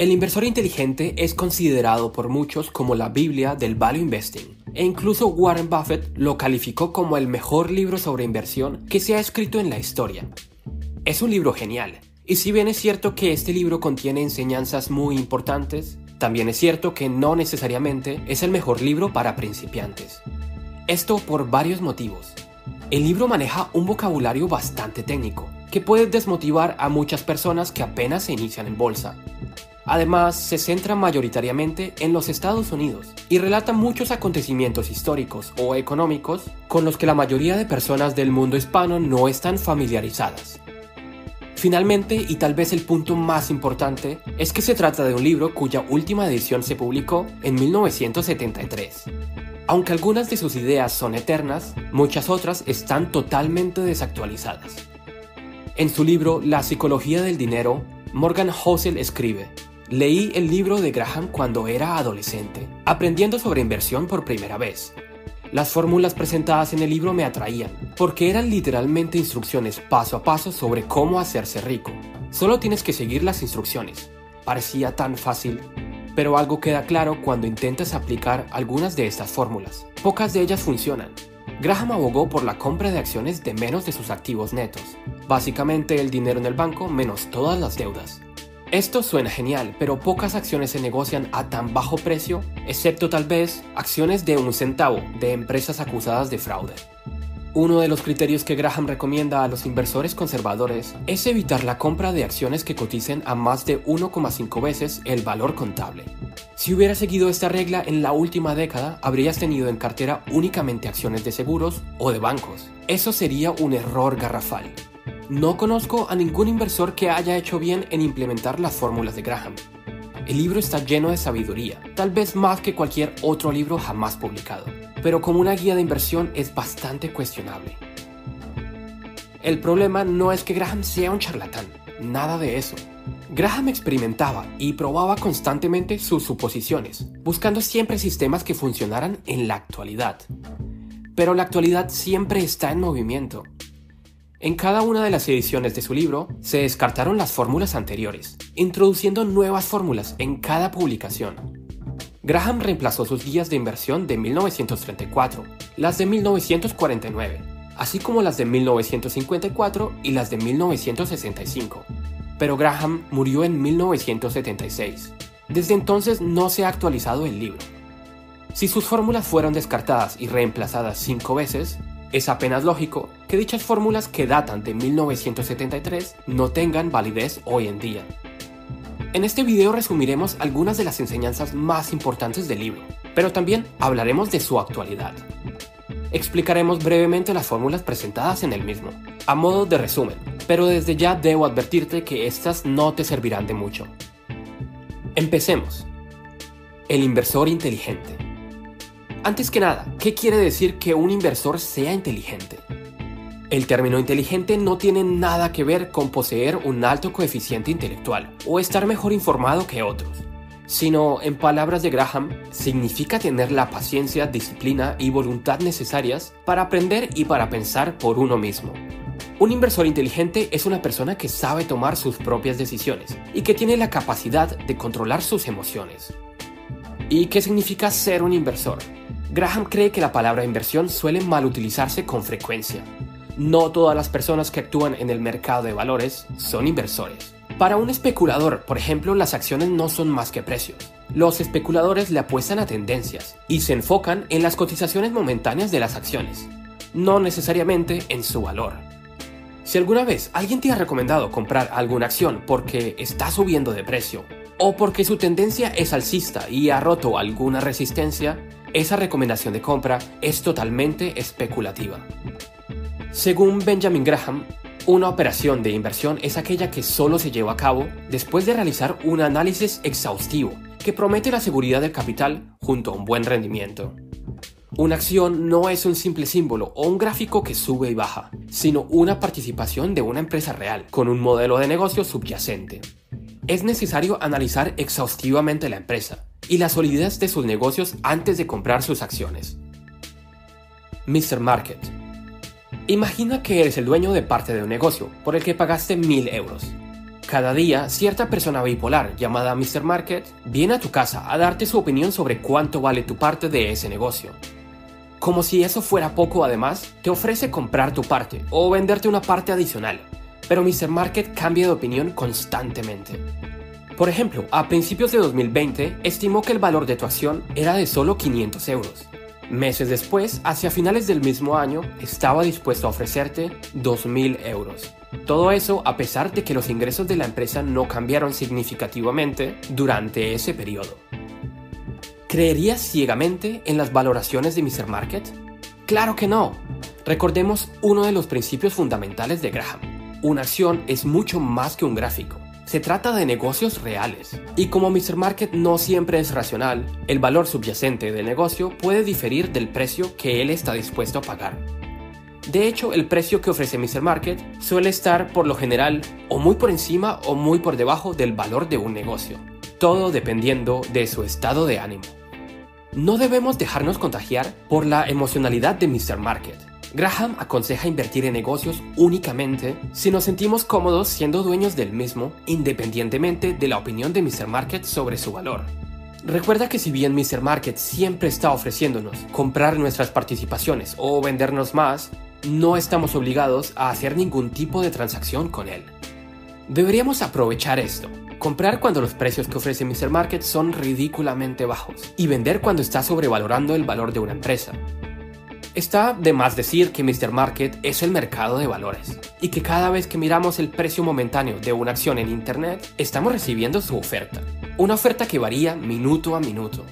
El inversor inteligente es considerado por muchos como la Biblia del value investing, e incluso Warren Buffett lo calificó como el mejor libro sobre inversión que se ha escrito en la historia. Es un libro genial, y si bien es cierto que este libro contiene enseñanzas muy importantes, también es cierto que no necesariamente es el mejor libro para principiantes. Esto por varios motivos. El libro maneja un vocabulario bastante técnico, que puede desmotivar a muchas personas que apenas se inician en bolsa. Además, se centra mayoritariamente en los Estados Unidos y relata muchos acontecimientos históricos o económicos con los que la mayoría de personas del mundo hispano no están familiarizadas. Finalmente, y tal vez el punto más importante, es que se trata de un libro cuya última edición se publicó en 1973. Aunque algunas de sus ideas son eternas, muchas otras están totalmente desactualizadas. En su libro La psicología del dinero, Morgan Housel escribe, Leí el libro de Graham cuando era adolescente, aprendiendo sobre inversión por primera vez. Las fórmulas presentadas en el libro me atraían, porque eran literalmente instrucciones paso a paso sobre cómo hacerse rico. Solo tienes que seguir las instrucciones. Parecía tan fácil, pero algo queda claro cuando intentas aplicar algunas de estas fórmulas. Pocas de ellas funcionan. Graham abogó por la compra de acciones de menos de sus activos netos, básicamente el dinero en el banco menos todas las deudas. Esto suena genial, pero pocas acciones se negocian a tan bajo precio, excepto tal vez acciones de un centavo de empresas acusadas de fraude. Uno de los criterios que Graham recomienda a los inversores conservadores es evitar la compra de acciones que coticen a más de 1,5 veces el valor contable. Si hubieras seguido esta regla en la última década, habrías tenido en cartera únicamente acciones de seguros o de bancos. Eso sería un error garrafal. No conozco a ningún inversor que haya hecho bien en implementar las fórmulas de Graham. El libro está lleno de sabiduría, tal vez más que cualquier otro libro jamás publicado, pero como una guía de inversión es bastante cuestionable. El problema no es que Graham sea un charlatán, nada de eso. Graham experimentaba y probaba constantemente sus suposiciones, buscando siempre sistemas que funcionaran en la actualidad. Pero la actualidad siempre está en movimiento en cada una de las ediciones de su libro se descartaron las fórmulas anteriores, introduciendo nuevas fórmulas en cada publicación. Graham reemplazó sus guías de inversión de 1934, las de 1949, así como las de 1954 y las de 1965. Pero Graham murió en 1976. Desde entonces no se ha actualizado el libro. Si sus fórmulas fueron descartadas y reemplazadas cinco veces, Es apenas lógico que dichas fórmulas que datan de 1973 no tengan validez hoy en día. En este video resumiremos algunas de las enseñanzas más importantes del libro, pero también hablaremos de su actualidad. Explicaremos brevemente las fórmulas presentadas en el mismo, a modo de resumen, pero desde ya debo advertirte que estas no te servirán de mucho. Empecemos. El inversor inteligente. Antes que nada, ¿qué quiere decir que un inversor sea inteligente? El término inteligente no tiene nada que ver con poseer un alto coeficiente intelectual o estar mejor informado que otros, sino, en palabras de Graham, significa tener la paciencia, disciplina y voluntad necesarias para aprender y para pensar por uno mismo. Un inversor inteligente es una persona que sabe tomar sus propias decisiones y que tiene la capacidad de controlar sus emociones. ¿Y qué significa ser un inversor? Graham cree que la palabra inversión suele mal utilizarse con frecuencia, no todas las personas que actúan en el mercado de valores son inversores. Para un especulador, por ejemplo, las acciones no son más que precios. Los especuladores le apuestan a tendencias y se enfocan en las cotizaciones momentáneas de las acciones, no necesariamente en su valor. Si alguna vez alguien te ha recomendado comprar alguna acción porque está subiendo de precio o porque su tendencia es alcista y ha roto alguna resistencia, esa recomendación de compra es totalmente especulativa. Según Benjamin Graham, una operación de inversión es aquella que solo se lleva a cabo después de realizar un análisis exhaustivo que promete la seguridad del capital junto a un buen rendimiento. Una acción no es un simple símbolo o un gráfico que sube y baja, sino una participación de una empresa real con un modelo de negocio subyacente. Es necesario analizar exhaustivamente la empresa y la solidez de sus negocios antes de comprar sus acciones. Mr. Market Imagina que eres el dueño de parte de un negocio por el que pagaste mil euros. Cada día, cierta persona bipolar llamada Mr. Market viene a tu casa a darte su opinión sobre cuánto vale tu parte de ese negocio. Como si eso fuera poco además, te ofrece comprar tu parte o venderte una parte adicional, pero Mr. Market cambia de opinión constantemente. Por ejemplo, a principios de 2020 estimó que el valor de tu acción era de solo 500 euros Meses después, hacia finales del mismo año, estaba dispuesto a ofrecerte 2.000 euros. Todo eso a pesar de que los ingresos de la empresa no cambiaron significativamente durante ese periodo. ¿Creerías ciegamente en las valoraciones de Mr. Market? Claro que no. Recordemos uno de los principios fundamentales de Graham. Una acción es mucho más que un gráfico. Se trata de negocios reales. Y como Mr. Market no siempre es racional, el valor subyacente del negocio puede diferir del precio que él está dispuesto a pagar. De hecho, el precio que ofrece Mr. Market suele estar por lo general o muy por encima o muy por debajo del valor de un negocio, todo dependiendo de su estado de ánimo. No debemos dejarnos contagiar por la emocionalidad de Mr. Market Graham aconseja invertir en negocios únicamente si nos sentimos cómodos siendo dueños del mismo, independientemente de la opinión de Mr. Market sobre su valor. Recuerda que si bien Mr. Market siempre está ofreciéndonos comprar nuestras participaciones o vendernos más, no estamos obligados a hacer ningún tipo de transacción con él. Deberíamos aprovechar esto, comprar cuando los precios que ofrece Mr. Market son ridículamente bajos y vender cuando está sobrevalorando el valor de una empresa. Está de más decir que Mr. Market es el mercado de valores y que cada vez que miramos el precio momentáneo de una acción en Internet, estamos recibiendo su oferta. Una oferta que varía minuto a minuto.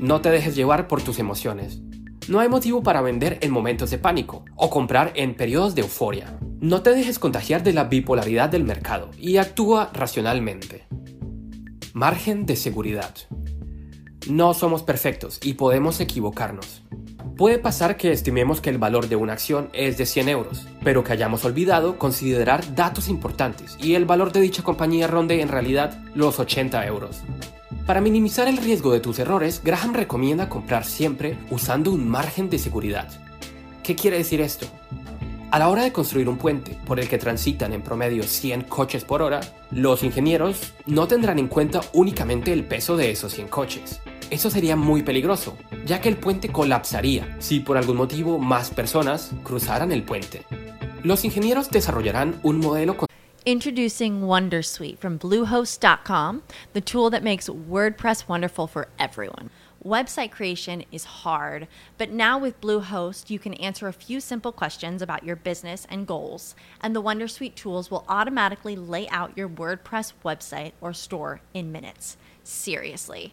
No te dejes llevar por tus emociones. No hay motivo para vender en momentos de pánico o comprar en periodos de euforia. No te dejes contagiar de la bipolaridad del mercado y actúa racionalmente. Margen de seguridad. No somos perfectos y podemos equivocarnos. Puede pasar que estimemos que el valor de una acción es de 100 euros, pero que hayamos olvidado considerar datos importantes y el valor de dicha compañía ronde en realidad los 80 euros. Para minimizar el riesgo de tus errores, Graham recomienda comprar siempre usando un margen de seguridad. ¿Qué quiere decir esto? A la hora de construir un puente por el que transitan en promedio 100 coches por hora, los ingenieros no tendrán en cuenta únicamente el peso de esos 100 coches, eso sería muy peligroso, ya que el puente colapsaría si por algún motivo más personas cruzaran el puente. Los ingenieros desarrollarán un modelo con Introducing Wondersuite from Bluehost.com, the tool that makes WordPress wonderful for everyone. Website creation is hard, but now with Bluehost, you can answer a few simple questions about your business and goals, and the Wondersuite tools will automatically lay out your WordPress website or store in minutes. Seriously.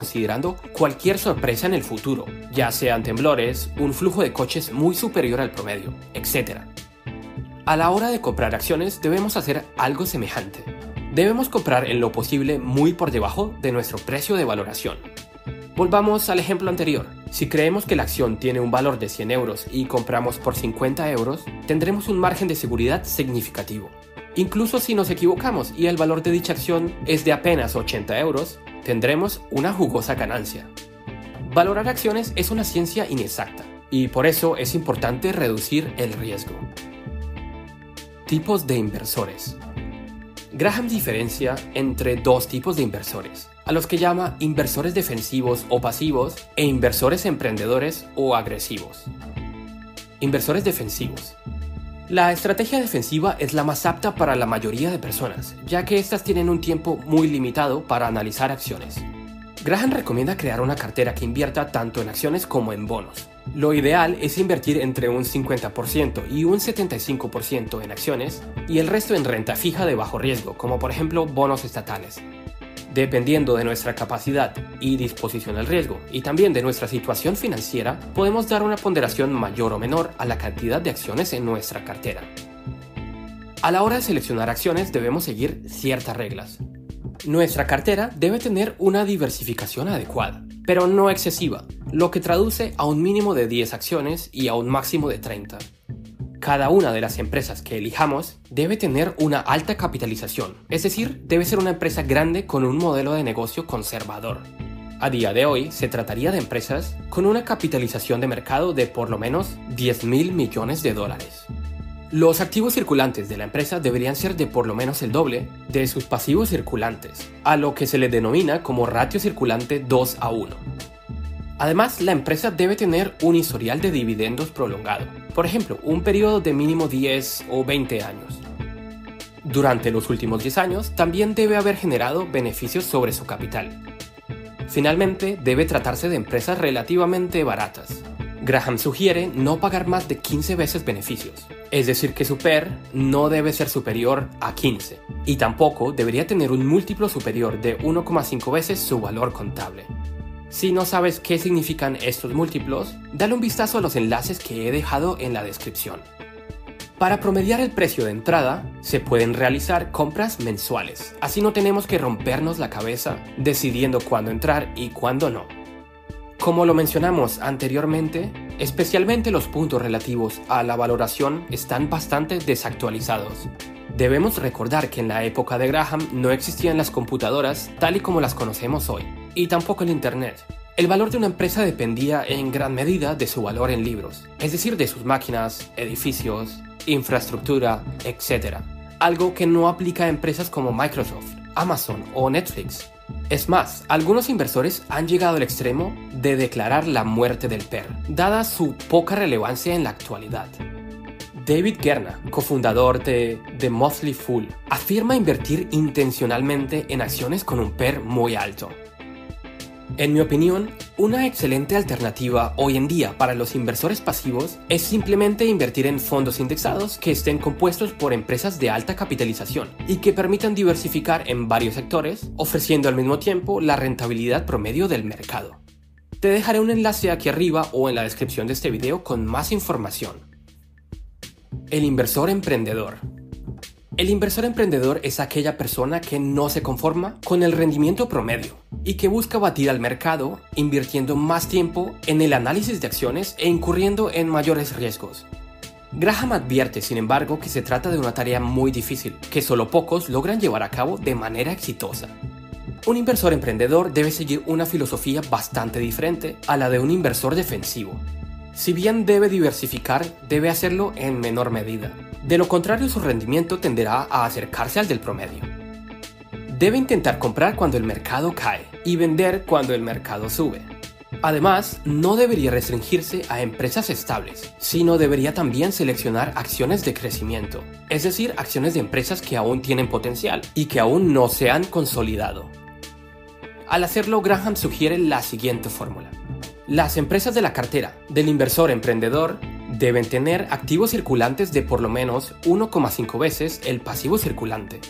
considerando cualquier sorpresa en el futuro, ya sean temblores, un flujo de coches muy superior al promedio, etc. A la hora de comprar acciones debemos hacer algo semejante. Debemos comprar en lo posible muy por debajo de nuestro precio de valoración. Volvamos al ejemplo anterior. Si creemos que la acción tiene un valor de 100 euros y compramos por 50 euros, tendremos un margen de seguridad significativo. Incluso si nos equivocamos y el valor de dicha acción es de apenas 80 euros, tendremos una jugosa ganancia. Valorar acciones es una ciencia inexacta y por eso es importante reducir el riesgo. Tipos de inversores. Graham diferencia entre dos tipos de inversores, a los que llama inversores defensivos o pasivos e inversores emprendedores o agresivos. Inversores defensivos. La estrategia defensiva es la más apta para la mayoría de personas, ya que éstas tienen un tiempo muy limitado para analizar acciones. Graham recomienda crear una cartera que invierta tanto en acciones como en bonos. Lo ideal es invertir entre un 50% y un 75% en acciones y el resto en renta fija de bajo riesgo, como por ejemplo bonos estatales. Dependiendo de nuestra capacidad y disposición al riesgo y también de nuestra situación financiera, podemos dar una ponderación mayor o menor a la cantidad de acciones en nuestra cartera. A la hora de seleccionar acciones debemos seguir ciertas reglas. Nuestra cartera debe tener una diversificación adecuada, pero no excesiva, lo que traduce a un mínimo de 10 acciones y a un máximo de 30. Cada una de las empresas que elijamos debe tener una alta capitalización, es decir, debe ser una empresa grande con un modelo de negocio conservador. A día de hoy se trataría de empresas con una capitalización de mercado de por lo menos 10 mil millones de dólares. Los activos circulantes de la empresa deberían ser de por lo menos el doble de sus pasivos circulantes, a lo que se le denomina como ratio circulante 2 a 1. Además, la empresa debe tener un historial de dividendos prolongado, por ejemplo, un periodo de mínimo 10 o 20 años. Durante los últimos 10 años, también debe haber generado beneficios sobre su capital. Finalmente, debe tratarse de empresas relativamente baratas. Graham sugiere no pagar más de 15 veces beneficios, es decir, que su PER no debe ser superior a 15, y tampoco debería tener un múltiplo superior de 1,5 veces su valor contable. Si no sabes qué significan estos múltiplos, dale un vistazo a los enlaces que he dejado en la descripción. Para promediar el precio de entrada, se pueden realizar compras mensuales, así no tenemos que rompernos la cabeza decidiendo cuándo entrar y cuándo no. Como lo mencionamos anteriormente, especialmente los puntos relativos a la valoración están bastante desactualizados. Debemos recordar que en la época de Graham no existían las computadoras tal y como las conocemos hoy y tampoco el Internet. El valor de una empresa dependía en gran medida de su valor en libros, es decir, de sus máquinas, edificios, infraestructura, etc. Algo que no aplica a empresas como Microsoft, Amazon o Netflix. Es más, algunos inversores han llegado al extremo de declarar la muerte del PER, dada su poca relevancia en la actualidad. David Gerna, cofundador de The Motley Fool, afirma invertir intencionalmente en acciones con un PER muy alto, en mi opinión, una excelente alternativa hoy en día para los inversores pasivos es simplemente invertir en fondos indexados que estén compuestos por empresas de alta capitalización y que permitan diversificar en varios sectores, ofreciendo al mismo tiempo la rentabilidad promedio del mercado. Te dejaré un enlace aquí arriba o en la descripción de este video con más información. El inversor emprendedor. El inversor emprendedor es aquella persona que no se conforma con el rendimiento promedio y que busca batir al mercado invirtiendo más tiempo en el análisis de acciones e incurriendo en mayores riesgos. Graham advierte, sin embargo, que se trata de una tarea muy difícil, que solo pocos logran llevar a cabo de manera exitosa. Un inversor emprendedor debe seguir una filosofía bastante diferente a la de un inversor defensivo. Si bien debe diversificar, debe hacerlo en menor medida de lo contrario, su rendimiento tenderá a acercarse al del promedio. Debe intentar comprar cuando el mercado cae y vender cuando el mercado sube. Además, no debería restringirse a empresas estables, sino debería también seleccionar acciones de crecimiento, es decir, acciones de empresas que aún tienen potencial y que aún no se han consolidado. Al hacerlo, Graham sugiere la siguiente fórmula. Las empresas de la cartera del inversor emprendedor deben tener activos circulantes de por lo menos 1,5 veces el pasivo circulante.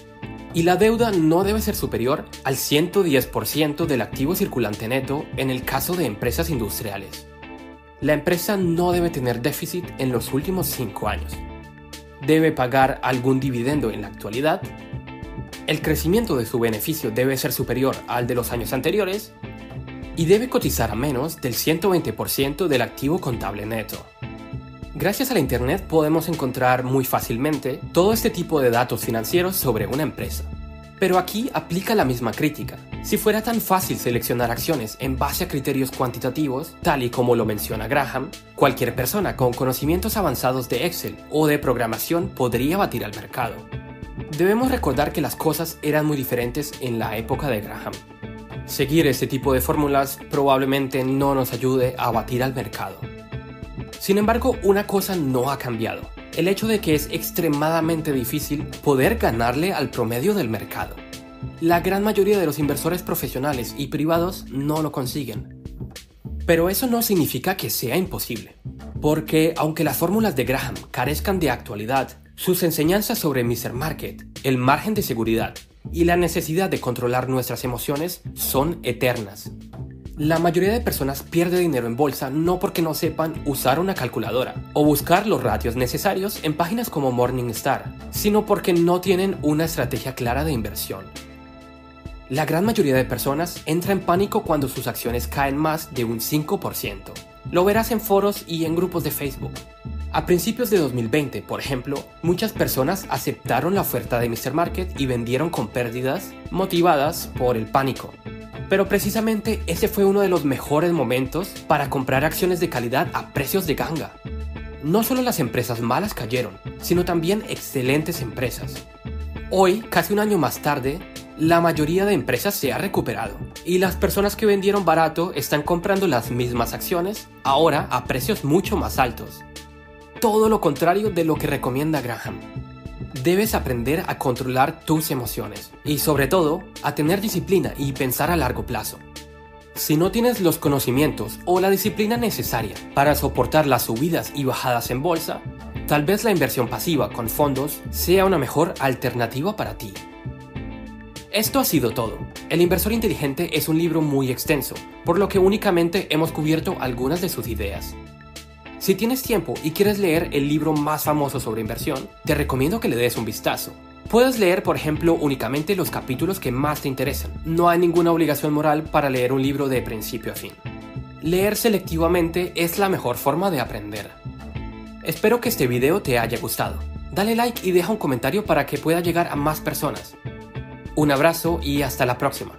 Y la deuda no debe ser superior al 110% del activo circulante neto en el caso de empresas industriales. La empresa no debe tener déficit en los últimos 5 años. Debe pagar algún dividendo en la actualidad. El crecimiento de su beneficio debe ser superior al de los años anteriores. Y debe cotizar a menos del 120% del activo contable neto. Gracias a la Internet podemos encontrar muy fácilmente todo este tipo de datos financieros sobre una empresa. Pero aquí aplica la misma crítica. Si fuera tan fácil seleccionar acciones en base a criterios cuantitativos, tal y como lo menciona Graham, cualquier persona con conocimientos avanzados de Excel o de programación podría batir al mercado. Debemos recordar que las cosas eran muy diferentes en la época de Graham. Seguir este tipo de fórmulas probablemente no nos ayude a batir al mercado. Sin embargo, una cosa no ha cambiado. El hecho de que es extremadamente difícil poder ganarle al promedio del mercado. La gran mayoría de los inversores profesionales y privados no lo consiguen. Pero eso no significa que sea imposible. Porque aunque las fórmulas de Graham carezcan de actualidad, sus enseñanzas sobre Mr. Market, el margen de seguridad y la necesidad de controlar nuestras emociones son eternas la mayoría de personas pierde dinero en bolsa no porque no sepan usar una calculadora o buscar los ratios necesarios en páginas como Morningstar, sino porque no tienen una estrategia clara de inversión. La gran mayoría de personas entra en pánico cuando sus acciones caen más de un 5%. Lo verás en foros y en grupos de Facebook. A principios de 2020, por ejemplo, muchas personas aceptaron la oferta de Mr. Market y vendieron con pérdidas motivadas por el pánico. Pero precisamente ese fue uno de los mejores momentos para comprar acciones de calidad a precios de ganga. No solo las empresas malas cayeron, sino también excelentes empresas. Hoy, casi un año más tarde, la mayoría de empresas se ha recuperado y las personas que vendieron barato están comprando las mismas acciones ahora a precios mucho más altos. Todo lo contrario de lo que recomienda Graham. Debes aprender a controlar tus emociones y sobre todo a tener disciplina y pensar a largo plazo. Si no tienes los conocimientos o la disciplina necesaria para soportar las subidas y bajadas en bolsa, tal vez la inversión pasiva con fondos sea una mejor alternativa para ti. Esto ha sido todo. El inversor inteligente es un libro muy extenso, por lo que únicamente hemos cubierto algunas de sus ideas. Si tienes tiempo y quieres leer el libro más famoso sobre inversión, te recomiendo que le des un vistazo. Puedes leer, por ejemplo, únicamente los capítulos que más te interesan. No hay ninguna obligación moral para leer un libro de principio a fin. Leer selectivamente es la mejor forma de aprender. Espero que este video te haya gustado. Dale like y deja un comentario para que pueda llegar a más personas. Un abrazo y hasta la próxima.